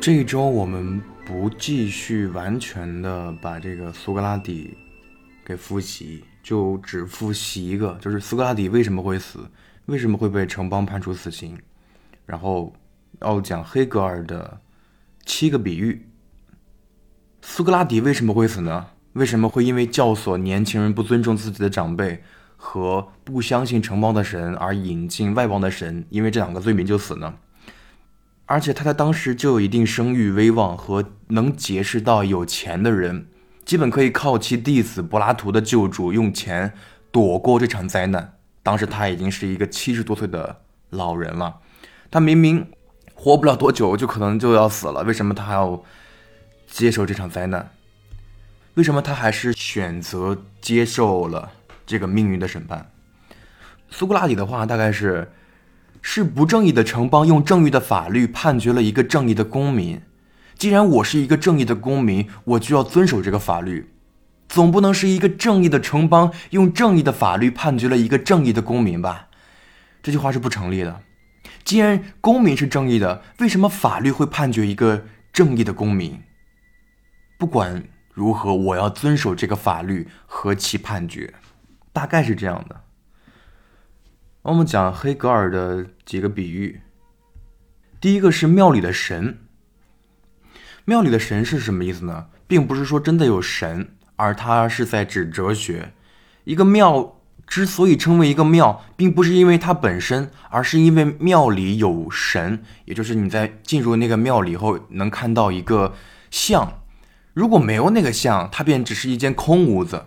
这一周我们不继续完全的把这个苏格拉底给复习，就只复习一个，就是苏格拉底为什么会死，为什么会被城邦判处死刑，然后要讲黑格尔的七个比喻。苏格拉底为什么会死呢？为什么会因为教唆年轻人不尊重自己的长辈和不相信城邦的神而引进外邦的神，因为这两个罪名就死呢？而且他在当时就有一定声誉威望和能结识到有钱的人，基本可以靠其弟子柏拉图的救助用钱躲过这场灾难。当时他已经是一个七十多岁的老人了，他明明活不了多久就可能就要死了，为什么他还要接受这场灾难？为什么他还是选择接受了这个命运的审判？苏格拉底的话大概是。是不正义的城邦用正义的法律判决了一个正义的公民。既然我是一个正义的公民，我就要遵守这个法律。总不能是一个正义的城邦用正义的法律判决了一个正义的公民吧？这句话是不成立的。既然公民是正义的，为什么法律会判决一个正义的公民？不管如何，我要遵守这个法律和其判决。大概是这样的。我们讲黑格尔的几个比喻。第一个是庙里的神。庙里的神是什么意思呢？并不是说真的有神，而它是在指哲学。一个庙之所以称为一个庙，并不是因为它本身，而是因为庙里有神，也就是你在进入那个庙里后能看到一个像。如果没有那个像，它便只是一间空屋子。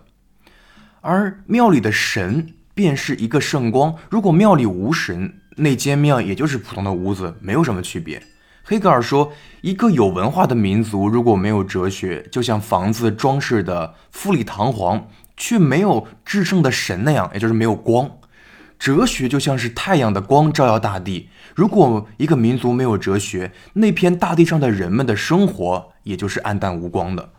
而庙里的神。便是一个圣光。如果庙里无神，那间庙也就是普通的屋子，没有什么区别。黑格尔说，一个有文化的民族如果没有哲学，就像房子装饰的富丽堂皇，却没有至圣的神那样，也就是没有光。哲学就像是太阳的光，照耀大地。如果一个民族没有哲学，那片大地上的人们的生活也就是暗淡无光的。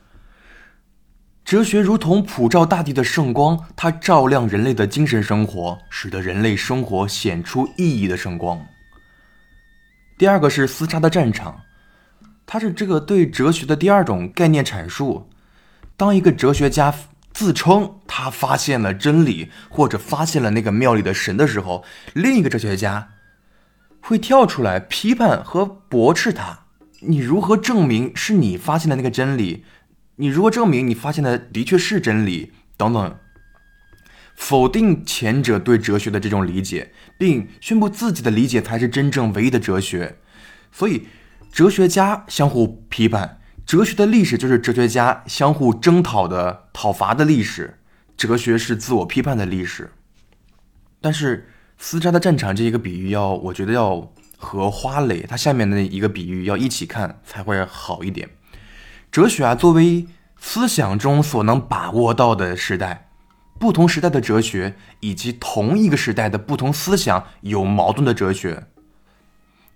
哲学如同普照大地的圣光，它照亮人类的精神生活，使得人类生活显出意义的圣光。第二个是厮杀的战场，它是这个对哲学的第二种概念阐述。当一个哲学家自称他发现了真理，或者发现了那个庙里的神的时候，另一个哲学家会跳出来批判和驳斥他：你如何证明是你发现的那个真理？你如果证明你发现的的确是真理，等等，否定前者对哲学的这种理解，并宣布自己的理解才是真正唯一的哲学，所以哲学家相互批判，哲学的历史就是哲学家相互征讨的讨伐的历史，哲学是自我批判的历史。但是厮杀的战场这一个比喻，要我觉得要和花蕾它下面的一个比喻要一起看才会好一点。哲学啊，作为思想中所能把握到的时代，不同时代的哲学以及同一个时代的不同思想有矛盾的哲学，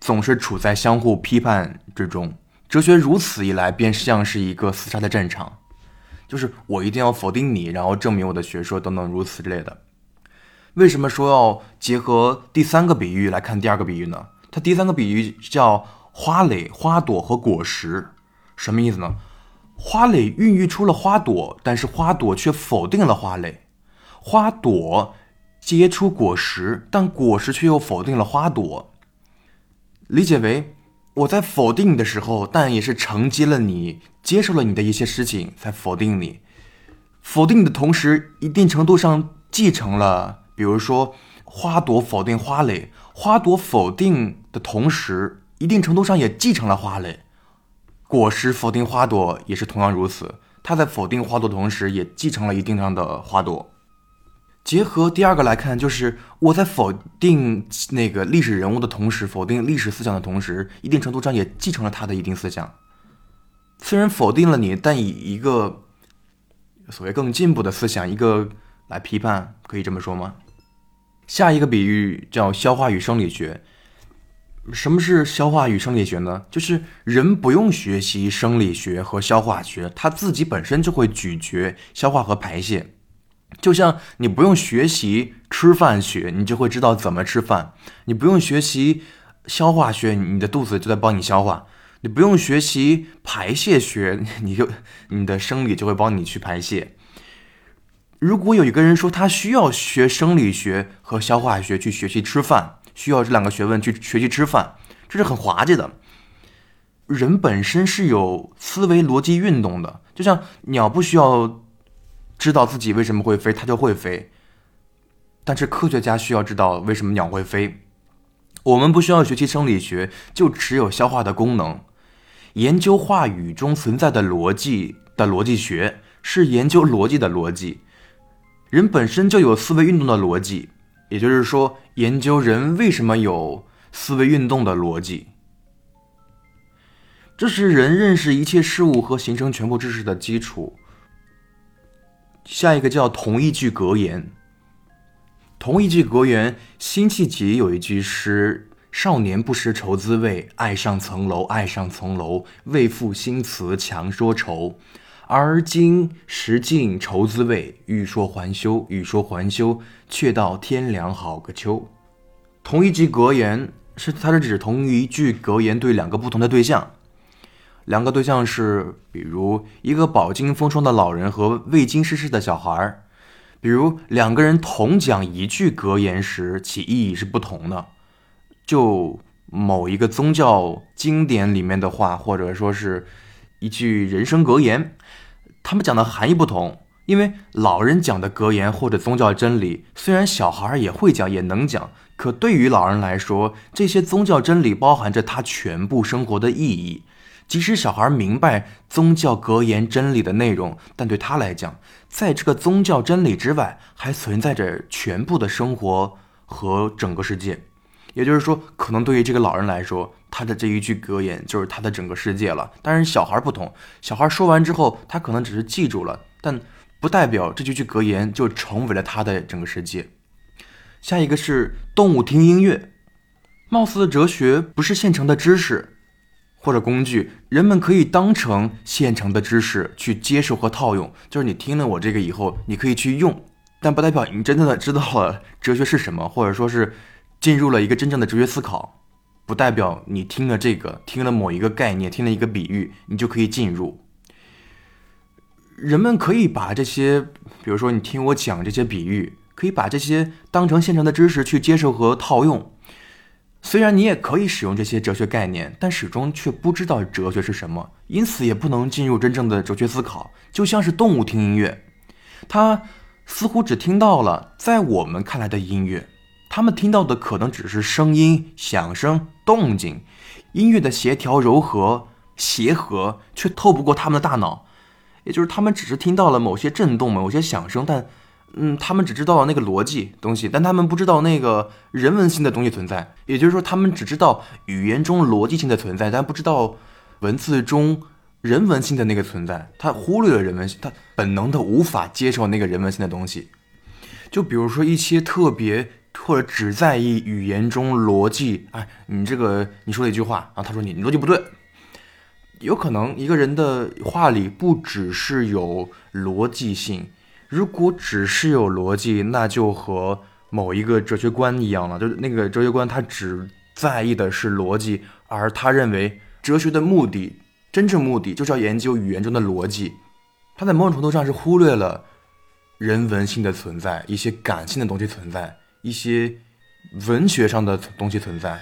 总是处在相互批判之中。哲学如此一来，便像是一个厮杀的战场，就是我一定要否定你，然后证明我的学说等等如此之类的。为什么说要结合第三个比喻来看第二个比喻呢？它第三个比喻叫花蕾、花朵和果实，什么意思呢？花蕾孕育出了花朵，但是花朵却否定了花蕾。花朵结出果实，但果实却又否定了花朵。理解为我在否定你的时候，但也是承接了你，接受了你的一些事情，才否定你。否定你的同时，一定程度上继承了，比如说花朵否定花蕾，花朵否定的同时，一定程度上也继承了花蕾。果实否定花朵也是同样如此，它在否定花朵的同时，也继承了一定量的花朵。结合第二个来看，就是我在否定那个历史人物的同时，否定历史思想的同时，一定程度上也继承了他的一定思想。虽然否定了你，但以一个所谓更进步的思想，一个来批判，可以这么说吗？下一个比喻叫消化与生理学。什么是消化与生理学呢？就是人不用学习生理学和消化学，他自己本身就会咀嚼、消化和排泄。就像你不用学习吃饭学，你就会知道怎么吃饭；你不用学习消化学，你的肚子就在帮你消化。你不用学习排泄学，你就你的生理就会帮你去排泄。如果有一个人说他需要学生理学和消化学去学习吃饭，需要这两个学问去学习吃饭，这是很滑稽的。人本身是有思维逻辑运动的，就像鸟不需要知道自己为什么会飞，它就会飞。但是科学家需要知道为什么鸟会飞。我们不需要学习生理学，就只有消化的功能。研究话语中存在的逻辑的逻辑学，是研究逻辑的逻辑。人本身就有思维运动的逻辑，也就是说，研究人为什么有思维运动的逻辑。这是人认识一切事物和形成全部知识的基础。下一个叫同一句格言。同一句格言，辛弃疾有一句诗：“少年不识愁滋味，爱上层楼，爱上层楼，为赋新词强说愁。而今识尽愁滋味，欲说还休，欲说还休，却道天凉好个秋。”同一句格言是它是指同一句格言对两个不同的对象。两个对象是，比如一个饱经风霜的老人和未经世事的小孩儿，比如两个人同讲一句格言时，其意义是不同的。就某一个宗教经典里面的话，或者说是一句人生格言，他们讲的含义不同。因为老人讲的格言或者宗教真理，虽然小孩也会讲，也能讲，可对于老人来说，这些宗教真理包含着他全部生活的意义。即使小孩明白宗教格言真理的内容，但对他来讲，在这个宗教真理之外，还存在着全部的生活和整个世界。也就是说，可能对于这个老人来说，他的这一句格言就是他的整个世界了。但是小孩不同，小孩说完之后，他可能只是记住了，但不代表这句句格言就成为了他的整个世界。下一个是动物听音乐，貌似哲学不是现成的知识。或者工具，人们可以当成现成的知识去接受和套用。就是你听了我这个以后，你可以去用，但不代表你真正的知道了哲学是什么，或者说是进入了一个真正的哲学思考。不代表你听了这个，听了某一个概念，听了一个比喻，你就可以进入。人们可以把这些，比如说你听我讲这些比喻，可以把这些当成现成的知识去接受和套用。虽然你也可以使用这些哲学概念，但始终却不知道哲学是什么，因此也不能进入真正的哲学思考。就像是动物听音乐，它似乎只听到了在我们看来的音乐，他们听到的可能只是声音、响声、动静，音乐的协调、柔和、协和，却透不过他们的大脑。也就是他们只是听到了某些震动、某些响声，但。嗯，他们只知道那个逻辑东西，但他们不知道那个人文性的东西存在。也就是说，他们只知道语言中逻辑性的存在，但不知道文字中人文性的那个存在。他忽略了人文性，他本能的无法接受那个人文性的东西。就比如说一些特别或者只在意语言中逻辑，哎，你这个你说了一句话，然后他说你逻辑不对，有可能一个人的话里不只是有逻辑性。如果只是有逻辑，那就和某一个哲学观一样了。就是那个哲学观，他只在意的是逻辑，而他认为哲学的目的，真正目的就是要研究语言中的逻辑。他在某种程度上是忽略了人文性的存在，一些感性的东西存在，一些文学上的东西存在。